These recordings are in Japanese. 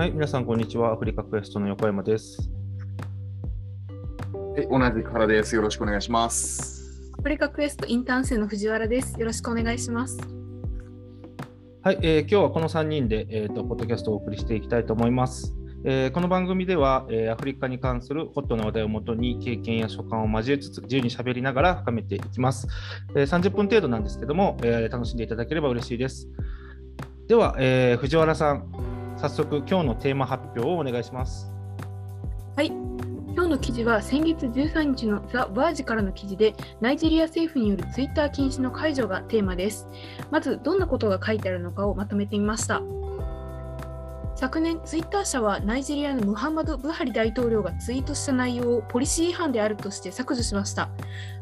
はい、皆さん、こんにちは。アフリカクエストの横山です。はい、同じく原です。よろしくお願いします。アフリカクエストインターン生の藤原です。よろしくお願いします。はい、えー今日はこの3人で、えーとポッドキャストをお送りしていきたいと思います。えーこの番組では、えーアフリカに関するホットな話題をもとに経験や所感を交えつつ自由に喋りながら深めていきます。えー30分程度なんですけども、えー楽しんでいただければ嬉しいです。では、えー藤原さん、早速今日のテーマ発表をお願いします。はい。今日の記事は先月13日のザ・バージからの記事でナイジェリア政府によるツイッター禁止の解除がテーマです。まずどんなことが書いてあるのかをまとめてみました。昨年、ツイッター社はナイジェリアのムハンマド・ブハリ大統領がツイートした内容をポリシー違反であるとして削除しました。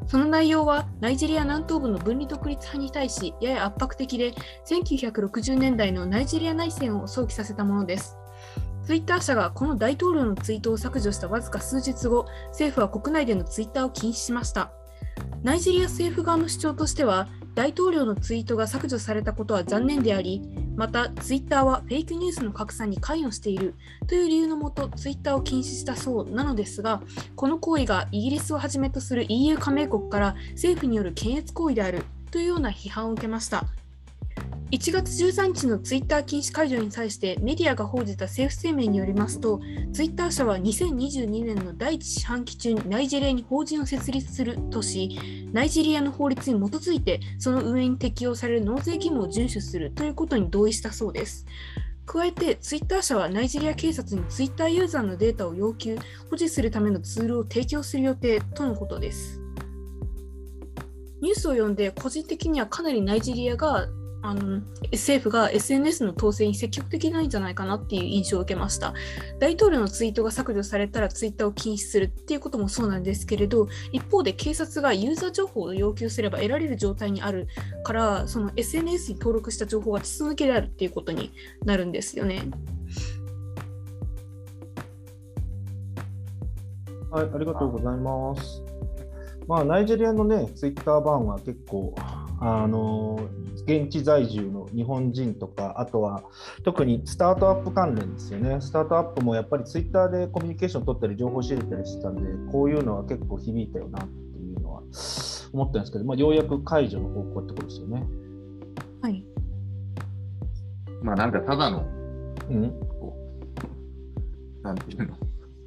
その内容はナイジェリア南東部の分離独立派に対しやや圧迫的で1960年代のナイジェリア内戦を想起させたものです。ツイッター社がこの大統領のツイートを削除したわずか数日後、政府は国内でのツイッターを禁止しました。ナイジェリア政府側の主張としては、大統領のツイートが削除されたことは残念であり、またツイッターはフェイクニュースの拡散に関与しているという理由のもと、ツイッターを禁止したそうなのですが、この行為がイギリスをはじめとする EU 加盟国から政府による検閲行為であるというような批判を受けました。1月13日のツイッター禁止解除に際してメディアが報じた政府声明によりますと、ツイッター社は2022年の第一四半期中にナイジェリアに法人を設立するとし、ナイジェリアの法律に基づいてその運営に適用される納税義務を遵守するということに同意したそうです。加えて、ツイッター社はナイジェリア警察にツイッターユーザーのデータを要求、保持するためのツールを提供する予定とのことです。ニュースを読んで、個人的にはかなりナイジェリアがあの政府が SNS の統制に積極的ないんじゃないかなっていう印象を受けました。大統領のツイートが削除されたらツイッターを禁止するっていうこともそうなんですけれど、一方で警察がユーザー情報を要求すれば得られる状態にあるから、その SNS に登録した情報が筒抜けであるっていうことになるんですよね。はい、ありがとうございます。まあ、ナイジェリアのね、ツイッター版は結構、あの現地在住の日本人とか、あとは特にスタートアップ関連ですよね。スタートアップもやっぱりツイッターでコミュニケーション取ったり、情報仕入れたりしてたんで、こういうのは結構響いたよなっていうのは思ったんですけど、まあ、ようやく解除の方向ってことですよね。はい。まあなんかただの、うん、こう、なんていうの、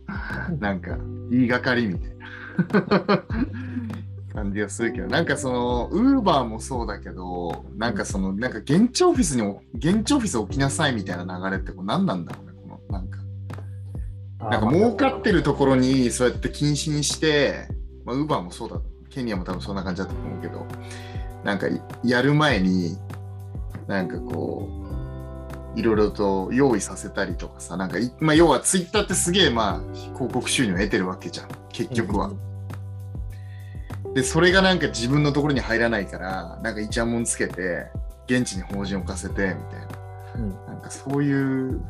なんか言いがかりみたいな 感じがするけど、なんかその、ウーバーもそうだけど、なんかその、なんか現地オフィスに、現地オフィス置きなさいみたいな流れってこう何なんだろうね、この、なんか。なんか儲かってるところにそうやって禁止にして、まあ、ウーバーもそうだ、ケニアも多分そんな感じだと思うけど、なんかやる前に、なんかこう、いろいろと用意させたりとかさ、なんかい、まあ、要はツイッターってすげえまあ広告収入を得てるわけじゃん、結局は。で、それがなんか自分のところに入らないから、なんかイチャモンつけて、現地に法人を置かせて、みたいな。うんなんかそういう、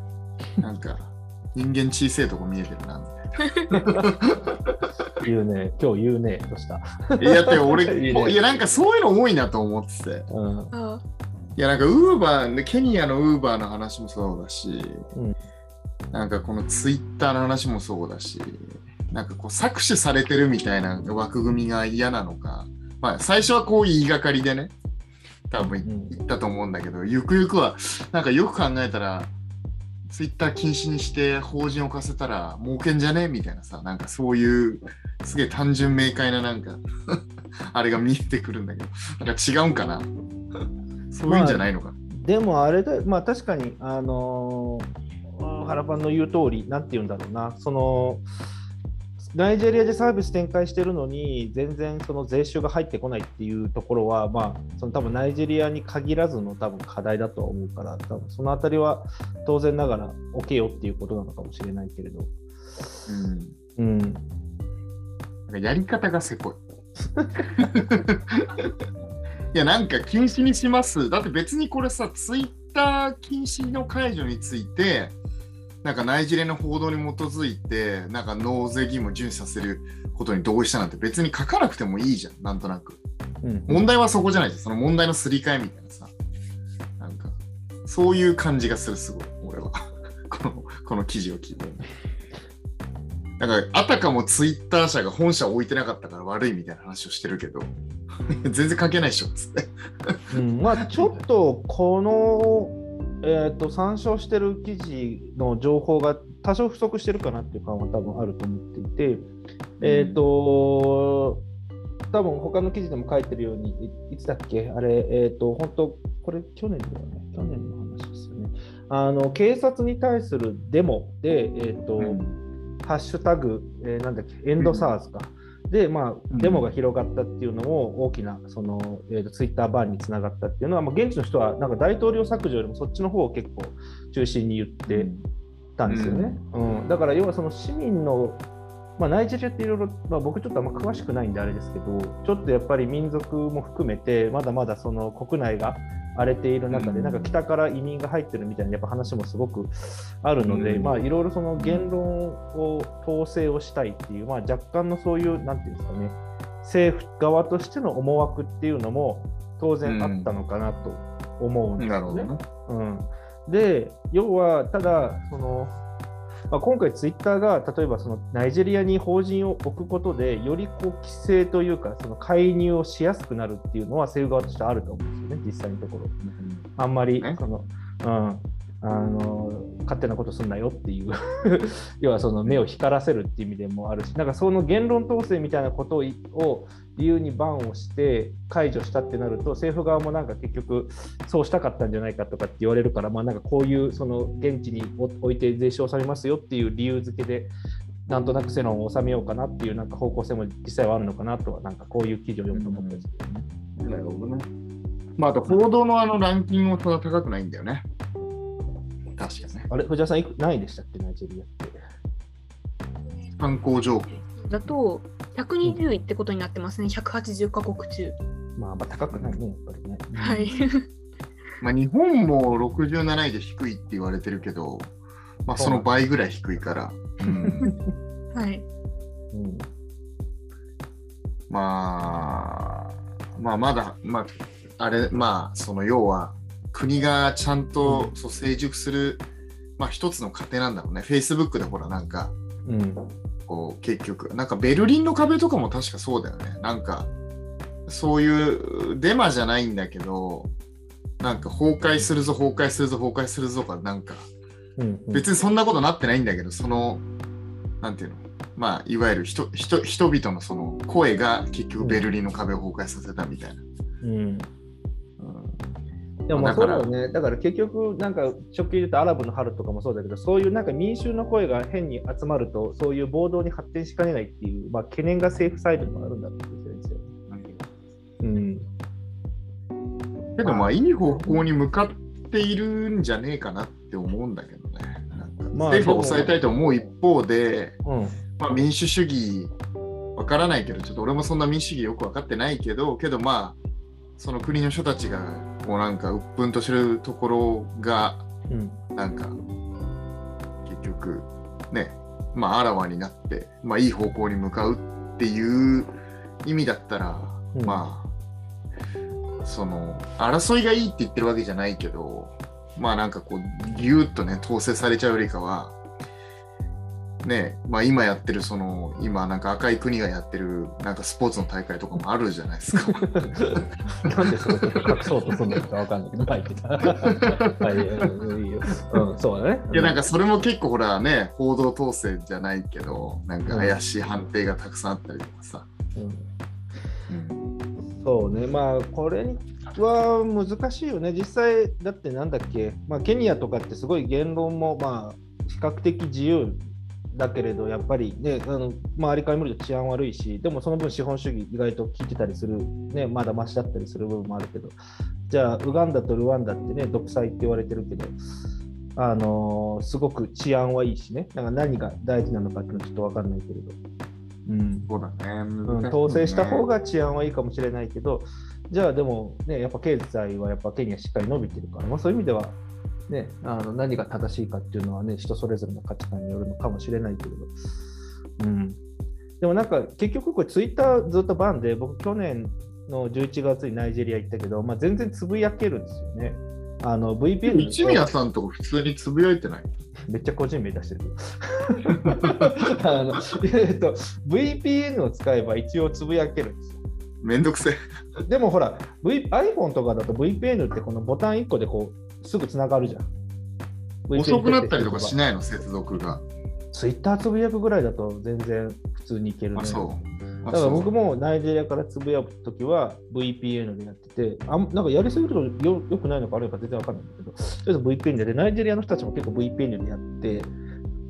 なんか 人間小さいとこ見えてるな、みたいな。言うね、今日言うね、どうした？いや、でも俺、いいねいや、なんかそういうの多いなと思ってて。うんあいや、なんかウーバー、ケニアのウーバーの話もそうだし、うんなんかこのツイッターの話もそうだし、なんかこう搾取されてるみたいな枠組みが嫌なのか、まあ最初はこう言いがかりでね、多分うん。言ったと思うんだけど、ゆくゆくは、なんかよく考えたら、ツイッター禁止にして法人を置かせたら儲けんじゃね？みたいなさ、なんかそういうすげえ単純明快ななんか あれが見えてくるんだけど、なんか違うんかな？そういうんじゃないのかな、でもあれだ、まあ確かに、あのー原パンの言う通り、なんて言うんだろうな、その、ナイジェリアでサービス展開してるのに、全然その税収が入ってこないっていうところは、まあ、その多分ナイジェリアに限らずの多分課題だとは思うから、多分そのあたりは当然ながら置けよっていうことなのかもしれないけれど。うんうん。なんかやり方がせこい。いや、なんか禁止にします。だって別にこれさ、ツイッター禁止の解除について、なんかナイジェリアの報道に基づいて、なんか納税義務を遵守させることに同意したなんて別に書かなくてもいいじゃん、なんとなく。うん問題はそこじゃないじゃん、その問題のすり替えみたいなさ。なんか、そういう感じがする、すごい、俺は。このこの記事を聞いて。なんか、あたかもツイッター社が本社を置いてなかったから悪いみたいな話をしてるけど、全然関係ないっしょっつって。うん、まあちょっとこの、えー、と参照してる記事の情報が多少不足してるかなっていう感は多分あると思っていて、えっ、と多分他の記事でも書いてるようにいいつだっけ？あれえっ、と本当これ去年だよね？去年の話ですよね。あの警察に対するデモでえっ、と、ハッシュタグ、えーなんだっけ？エンドサーズか、で、まあ、うん。デモが広がったっていうのも大きなその、えーとツイッターバーンにつながったっていうのは、まあ、現地の人はなんか大統領削除よりもそっちの方を結構中心に言ってたんですよね。うん。だから要はその市民の、まあ、ナイジェリアっていろいろ、まあ、僕ちょっとあんま詳しくないんであれですけどちょっとやっぱり民族も含めてまだまだその国内が荒れている中で、うんなんか北から移民が入ってるみたいなやっぱ話もすごくあるので、うんまあいろいろその言論を統制をしたいっていう、まあ、若干のそういうなんていうんですかね政府側としての思惑っていうのも当然あったのかなと思うんですよね。なるほどね。うん、で要はただその、まあ、今回ツイッターが例えばそのナイジェリアに法人を置くことでよりこう規制というかその介入をしやすくなるっていうのは政府側としてあると思うんですよね実際のところ。あんまりね。その、うん、あの勝手なことすんなよっていう。要はその目を光らせるっていう意味でもあるしなんかその言論統制みたいなことを理由にバンをして解除したってなると政府側もなんか結局そうしたかったんじゃないかとかって言われるから、まあ、なんかこういうその現地に置いて税収を納めますよっていう理由付けでなんとなく世論を収めようかなっていうなんか方向性も実際はあるのかなとはなんかこういう記事を読むと思ったんですけどね。なるほどね。まあ、あと報道のあのランキングもそんな高くないんだよね。確かね。あれ藤原さんいく何位でしたっけナイジェリアって。参考情報。だと120位ってことになってますね、180カ国中。まあ、まあ高くないね、やっぱりね。はい。まあ、日本も67位で低いって言われてるけど、まあ、その倍ぐらい低いから。うんはい。うん。まあ、まあ、まだ、まあ、あれ、まあ、その要は、国がちゃんと、そう成熟する、まあ、一つの過程なんだろうね。Facebook でほら、なんか、うん。こう、結局、なんかベルリンの壁とかも確かそうだよね。なんか、そういうデマじゃないんだけど、なんか崩壊するぞ、崩壊するぞ、崩壊するぞか、なんか、うん。別にそんなことなってないんだけど、その、なんていうの、まあ、いわゆる人人人々のその声が結局ベルリンの壁を崩壊させたみたいな。うん。うんでもまあだからそうだよね。だから結局、なんか直近で言うとアラブの春とかもそうだけど、そういうなんか民衆の声が変に集まると、そういう暴動に発展しかねないっていう、まあ、懸念が政府サイドにもあるんだろうですよ。うん。けどまあいい方向に向かっているんじゃねえかなって思うんだけどね。まあ政府を抑えたいと思う一方で、うん。まあ、民主主義わからないけど、ちょっと俺もそんな民主主義よく分かってないけど、けどまあ、その国の人たちがこうなんか鬱憤としてるところが、うん。なんか結局ね、まああらわになって、まあいい方向に向かうっていう意味だったら、うんまあ、その争いがいいって言ってるわけじゃないけど、まあなんかこう、ぎゅーっとね、統制されちゃうよりかは、ね、まあ今やってるその、今なんか赤い国がやってるなんかスポーツの大会とかもあるじゃないですか。なんでそれ隠そうとするのかわかんないけど、はい、はい、いいよ。うん、そうだね。いやなんかそれも結構ほらね、報道統制じゃないけど、なんか怪しい判定がたくさんあったりとかさ。うんうんそうね、まあ、これは難しいよね。実際、だってなんだっけ、まあ、ケニアとかってすごい言論も、まあ、比較的自由だけれど、やっぱりね、あの周りから見ると治安悪いし、でもその分資本主義意外と効いてたりする、ね、まだマシだったりする部分もあるけど、じゃあ、ウガンダとルワンダってね、独裁って言われてるけど、あのーすごく治安はいいしね、なんか何が大事なのかっていうのはちょっと分かんないけれど。うんそうだね。うん、統制した方が治安はいいかもしれないけど、じゃあでも、ね、やっぱ経済はやっぱケニアしっかり伸びてるから、まあ、そういう意味では、ね、あの何が正しいかっていうのはね、人それぞれの価値観によるのかもしれないけれど、うん、でもなんか結局これツイッターずっとバンで、僕去年の11月にナイジェリア行ったけど、まあ、全然つぶやけるんですよね。あの VPN 一宮さんとか普通につぶやいてない めっちゃ個人名出してる あの、えっと、VPN を使えば一応つぶやけるんですよ。めんどくせえ。でもほら、v、iPhone とかだと VPN ってこのボタン1個でこうすぐつながるじゃん。遅くなったりとかしないの、接続が。ツイッターつぶやくぐらいだと全然普通にいけるね。あ、そう。だから僕もナイジェリアからつぶやくときは VPN でやってて、あんなんかやりすぎるとよよくないのか悪いのか全然わかんないんだけど、とりあえず VPN で、でナイジェリアの人たちも結構 VPN でやって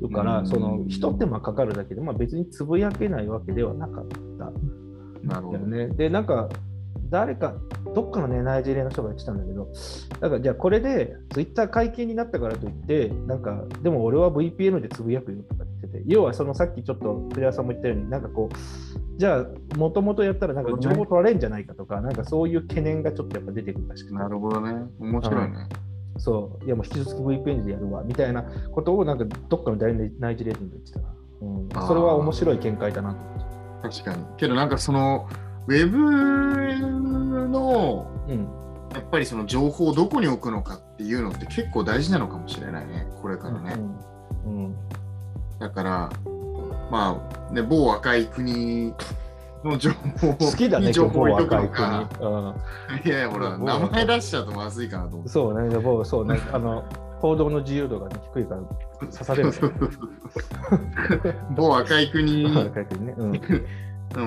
るから、うんその一手間かかるだけで、まあ、別につぶやけないわけではなかった。なるほど。ね。で、なんか、誰か、どっかのね、ナイジェリアの人が言ってたんだけど、だからじゃあこれで、ツイッター解禁になったからといって、なんか、でも俺は VPN でつぶやくよとか言ってて、要はそのさっきちょっと、プレイヤーさんも言ったように、なんかこう、じゃあ、もともとやったら、なんか情報取られるんじゃないかとか、なんかそういう懸念がちょっとやっぱ出てくるらしくて、なるほどね。面白いね。そう、いやもう引き続き VPN でやるわ、みたいなことを、なんかどっかの大ナイジェリア人が言ってたな。うんそれは面白い見解だなと。確かに。けどなんかその、ウェブの、うんやっぱりその情報をどこに置くのかっていうのって結構大事なのかもしれないね、これからね。うんうんだから、まあ、ね、某赤い国の情報を好きだね、に情報を置いとくのか。国。うんいやいや、ほら、某名前出しちゃうとまずいかなと思って。そうね、でもそうね、あの、報道の自由度が、ね、低いから刺されるね。某赤い国、若い国 ね。うんうん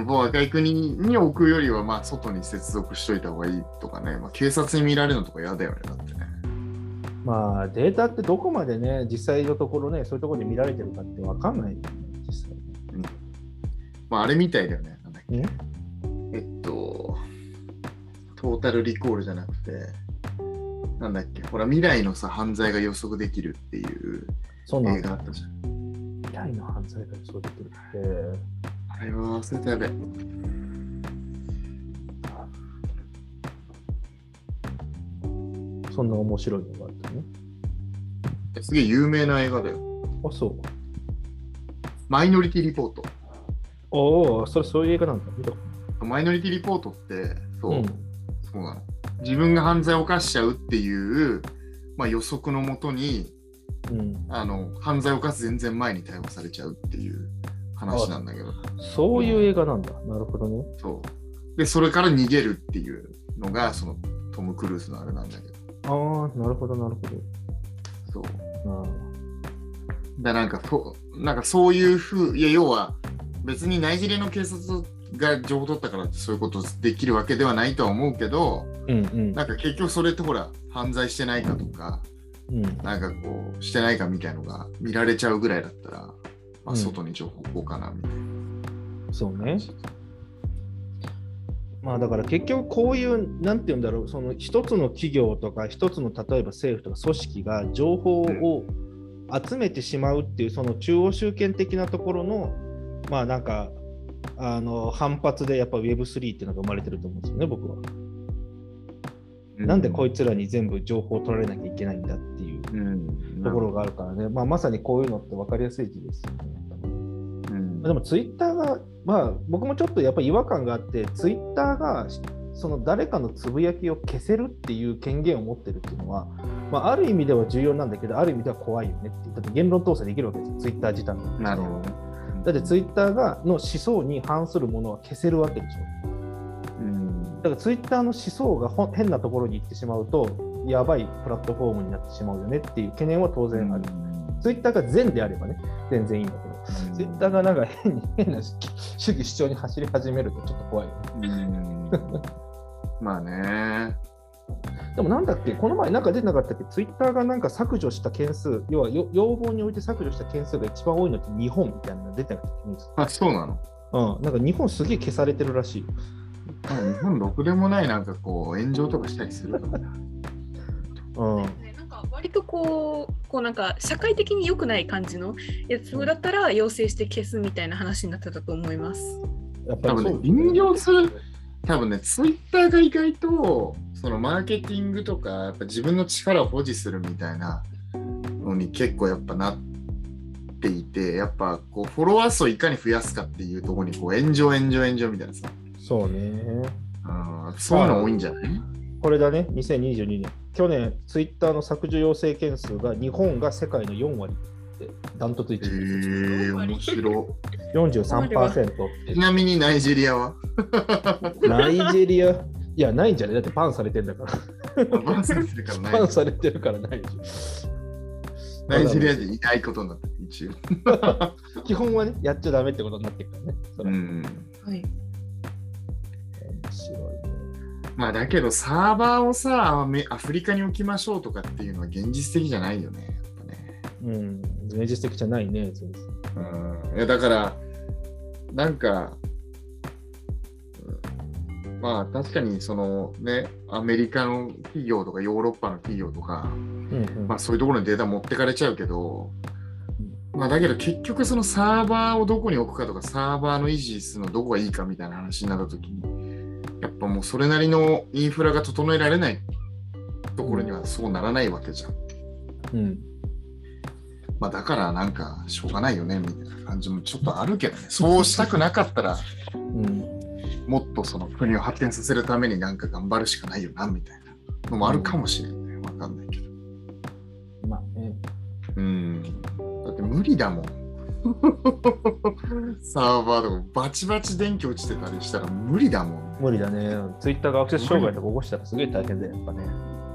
某赤い国に置くよりは、まあ、外に接続しといた方がいいとかね、まあ、警察に見られるのとか嫌だよね、だってね。まあ、データってどこまでね、実際のところね、そういうところで見られてるかって分かんないよね、実際まあ、あれみたいだよね。なんだっけね。えっと、トータルリコールじゃなくて、なんだっけ、ほら、未来のさ、犯罪が予測できるっていうそんなん映画あったじゃん。未来の犯罪がそうできるって。あれは忘れたやべ。そんな面白いのがあったね。すげえ有名な映画だよ。あ、そう。マイノリティリポート。おお、それそういう映画なんだ。見たこマイノリティリポートって、そう、とうんそうなの。自分が犯罪を犯しちゃうっていう、まあ、予測のもとにうん。あの犯罪を犯す全然前に逮捕されちゃうっていう話なんだけどそういう映画なんだ。なるほどね。そうでそれから逃げるっていうのがそのトム・クルーズのあれなんだけどああ、なるほど、なるほど。そうあだなんかそうなんかそういうふういや要は別にナイジェリアの警察が情報取ったからってそういうことできるわけではないとは思うけどーうんうん。なんか結局それってほら犯罪してないかとかうん、なんかこうしてないかみたいのが見られちゃうぐらいだったら、まあ、うん。外に情報こうかなみたいなそうね。まあだから結局こういう、なんて言うんだろう、その一つの企業とか、一つの例えば政府とか組織が情報を集めてしまうっていう、その中央集権的なところの、まあなんか、あの反発でやっぱ Web3 っていうのが生まれてると思うんですよね、僕は。なんでこいつらに全部情報を取られなきゃいけないんだっていう。うんところがあるからね、まあ、まさにこういうのって分かりやすい字ですよね。うんでもツイッターが、まあ、僕もちょっとやっぱり違和感があって、ツイッターがその誰かのつぶやきを消せるっていう権限を持ってるっていうのは、まあ、ある意味では重要なんだけど、ある意味では怖いよねって。だって言論統制できるわけですよ、ツイッター自体の。なるほどね。だってツイッターがの思想に反するものは消せるわけでしょ。うんだからツイッターの思想がほ変なところに行ってしまうと、やばいプラットフォームになってしまうよねっていう懸念は当然ある。ツイッターが善であればね、全然いいんだけど、ツイッターがなんか変に変な主義主張に走り始めるとちょっと怖いよね。うん。まあね。でもなんだっけ、この前なんか出てなかったっけ、ツイッターがなんか削除した件数、要はよ要望において削除した件数が一番多いのって日本みたいなのが出てなかったあ、そうなの？うん、なんか日本すげえ消されてるらしい日本ろくでもないなんかこう炎上とかしたりするか。うん、なんか割とこうこうなんか社会的に良くない感じのやつだったら要請して消すみたいな話になってたと思います。やっぱりね、引用する、多分ね、ツイッターが意外と、そのマーケティングとか、やっぱ自分の力を保持するみたいなのに結構やっぱなっていて、やっぱこうフォロワー数をいかに増やすかっていうところにこう炎上、炎上、炎上みたいなさ、そうね。うんそういうの多いんじゃない？これだね、2022年。去年、ツイッターの削除要請件数が日本が世界の4割で、ダントツ1えー、面白43%い。ちなみにナイジェリアは？ナイジェリア、いや、ないんじゃない？だってパンされてんだから。バンされてるからナイパンされてるからないでしナイジェリア人いないことになってる、一応。ょ。基本はね、やっちゃダメってことになってるからね。それはうん。はい。まあだけどサーバーをさ、アフリカに置きましょうとかっていうのは現実的じゃないよね。ね。うん、現実的じゃないね、全然うん。いやだから、なんか、うんまあ確かにそのね、アメリカの企業とかヨーロッパの企業とか、うんうんまあそういうところにデータ持ってかれちゃうけど、まあだけど結局そのサーバーをどこに置くかとかサーバーの維持するのどこがいいかみたいな話になった時にぱもうそれなりのインフラが整えられないところにはそうならないわけじゃん。うんまあだからなんかしょうがないよねみたいな感じもちょっとあるけどね。そうしたくなかったらうんもっとその国を発展させるためになんか頑張るしかないよなみたいなのもあるかもしれないね。わかんないけど。まあね、うん。だって無理だもん。サーバーとかバチバチ電気落ちてたりしたら無理だもん。無理だね。ツイッターがアクセス障害とか起こしたらすげえ大変だよ、やっぱね。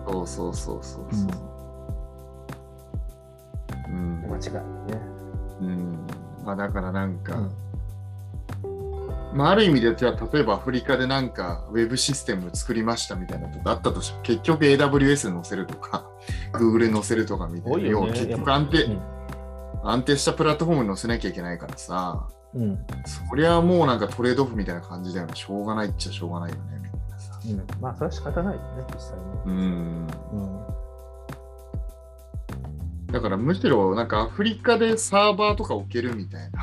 そうそうそうそうそう。うん。間違いね。うん。まあだからなんか、うんまあある意味でじゃあ例えばアフリカでなんかウェブシステム作りましたみたいなとこあったとしても結局 AWS 載せるとか Google に載せるとかみたいな、ね要は結局安定、うん安定したプラットフォームに載せなきゃいけないからさ、うんそりゃもうなんかトレードオフみたいな感じだよね。しょうがないっちゃしょうがないよね。みたいなさ。うん、まあ、それは仕方ないよね、実際ね。うん。うんだからむしろなんかアフリカでサーバーとか置けるみたいな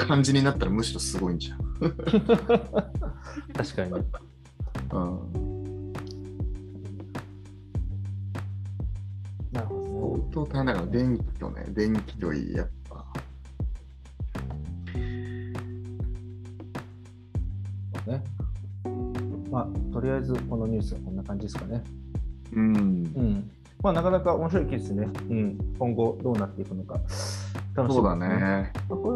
感じになったらむしろすごいんじゃん。確かにね。うん。相当大変だから電気とね、電気といい、やっぱ。どね。まあ、とりあえずこのニュースはこんな感じですかね。うんう。ん。まあ、なかなか面白い記事ですね。うん。今後どうなっていくのか。楽しみですそうだ。ね。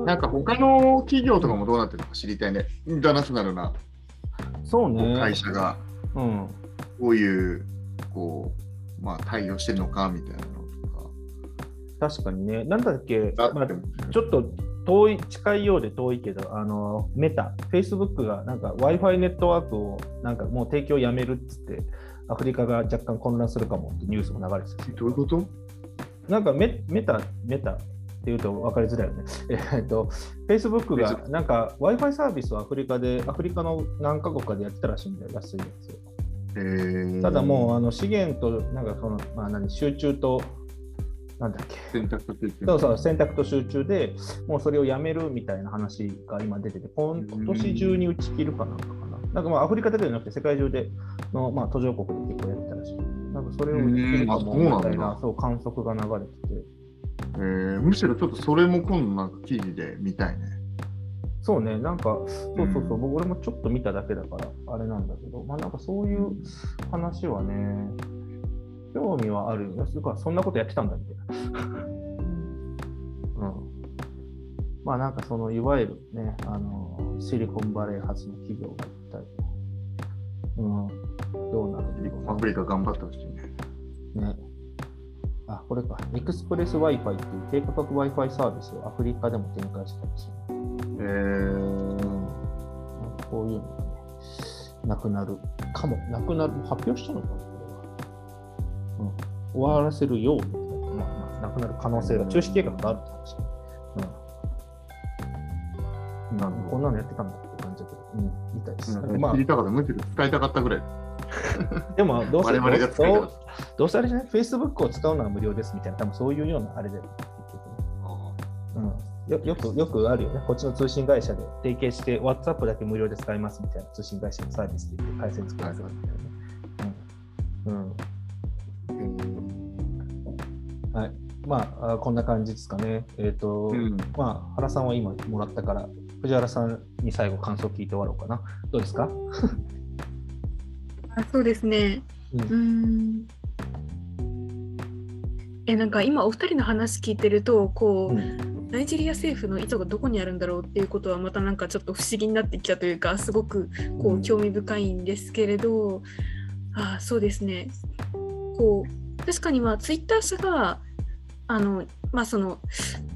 なんか他の企業とかもどうなってるのか知りたいね。インターナショナルなそうね。会社がうん。どういう、こう、まあ対応してるのかみたいなのと確かにね。なんだっけ、か。まあ、ちょっと遠い、近いようで遠いけど、あの、メタ、Facebook がなんか Wi-Fi ネットワークをなんかもう提供やめるっつって、アフリカが若干混乱するかもってニュースも流れてたしどういうこと？なんかメメタ、メタっていうと分かりづらいよね。えっと、Facebook が Facebook なんか Wi-Fi サービスをアフリカで、アフリカの何カ国かでやってたらしいんだよ、安いやつただもうあの資源と、なんかその、まあ何、集中と、なんだっけ？選択としてそうそう、選択と集中でもうそれをやめるみたいな話が今出てて、今今年中に打ち切るかなんかかな。なんかまあアフリカだけじゃなくて世界中での、まあ、途上国で結構やってたらしい。なんかそれを打ち切るかもみたいなそう観測が流れてて。えー、むしろちょっとそれも今度なんか記事で見たいね。そうね、なんか、そうそうそう、うん僕俺もちょっと見ただけだから、あれなんだけど、まあなんかそういう話はね、興味はあるよね。それからそんなことやってたんだみたいな。うん。まあなんかその、いわゆるね、あの、シリコンバレー発の企業が一体、うん、どうなるんだろうなアフリカ頑張ってほしいね。ね。あ、これか。エクスプレス Wi-Fi っていう低価格 Wi-Fi サービスをアフリカでも展開したりする。えー、こういうのがね、なくなるかも、なくなる、発表したのかな、終わらせるように、まあまあ、なくなる可能性が、中止計画があるって話。うん。こんなのやってたんだって感じだけど、うん、みたいです。ま知りたかった。むしろ使いたかったぐらい。あ、でも、どうせ、どうせあれじゃない ?Facebook を使うのは無料ですみたいな、多分そういうようなあれだよね、結局ね。うん、よよくよくあるよね、こっちの通信会社で提携して、WhatsApp だけ無料で使いますみたいな通信会社のサービスで言って回線作らせるみたいなね。うんうんはい、まああ、こんな感じですかね。えっ、と、うん。まあ、原さんは今もらったから、藤原さんに最後感想聞いて終わろうかな。どうですか？あそうですね。うん。うん。えなんか今お二人の話聞いてるとこう、うん。ナイジェリア政府の意図がどこにあるんだろうっていうことはまたなんかちょっと不思議になってきたというかすごくこううん。興味深いんですけれど、ああそうですね。こう確かにまあツイッター社があのまあその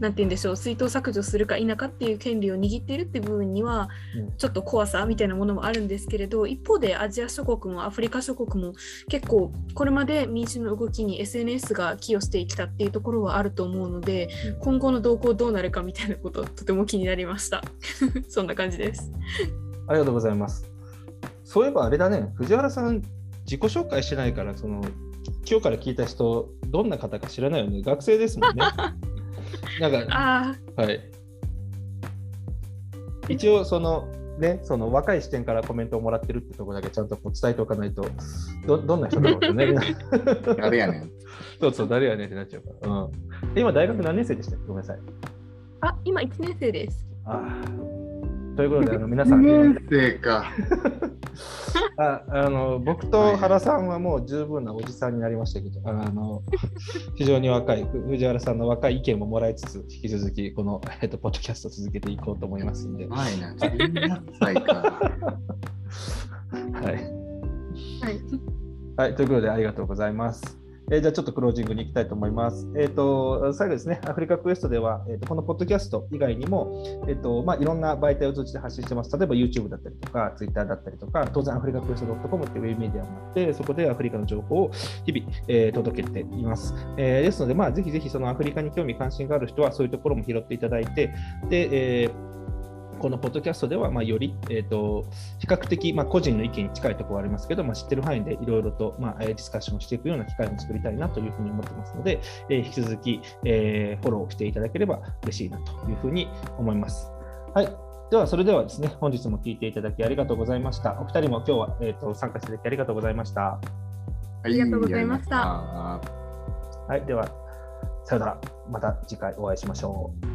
なんて言うんでしょう水筒削除するか否かっていう権利を握っているって部分にはうん。ちょっと怖さみたいなものもあるんですけれど一方でアジア諸国もアフリカ諸国も結構これまで民主の動きに SNS が寄与してきたっていうところはあると思うのでうん。今後の動向どうなるかみたいなこととても気になりました。そんな感じです。ありがとうございます。そういえばあれだね、藤原さん、自己紹介してないから、その今日から聞いた人、どんな方か知らないよね。学生ですもんね。なんか、あはい。一応、その、ね、その若い視点からコメントをもらってるってところだけちゃんとこう伝えておかないと、どどんな人だろうってね。あれやねん。そうそう、誰やねんってなっちゃうから。うん、で今、大学何年生でしたっけ？ごめんなさい。ああ今1年生ですああということで、あの皆さん、年生か。ああの僕と原さんはもう十分なおじさんになりましたけど、あの非常に若い、ふ藤原さんの若い意見ももらいつつ、引き続きこの、えっと、ポッドキャスト続けていこうと思いますんで、は はいな、18歳か。いはいはい。ということで、ありがとうございます。えーじゃあちょっとクロージングに行きたいと思います。えっ、と、最後ですね、アフリカクエストでは、えーとこのポッドキャスト以外にも、えっ、と、まあ、いろんな媒体を通じて発信してます。例えば YouTube だったりとか、Twitter だったりとか、当然アフリカクエスト .com っていうウェブメディアもあって、そこでアフリカの情報を日々、えー届けています。えーですので、まあ、ぜひぜひそのアフリカに興味関心がある人は、そういうところも拾っていただいて、で、えーこのポッドキャストでは、まあ、より、えー、と比較的、まあ、個人の意見に近いところはありますけど、まあ、知ってる範囲でいろいろと、まあ、えーディスカッションをしていくような機会も作りたいなというふうに思ってますので、えー引き続き、えーフォローしていただければ嬉しいなというふうに思います。はい。では、それではですね、本日も聞いていただきありがとうございました。お二人も今日は、えー、と参加していただきありがとうございました。はありがとうございましたありがとうございましたはい。では、さよなら。また次回お会いしましょう。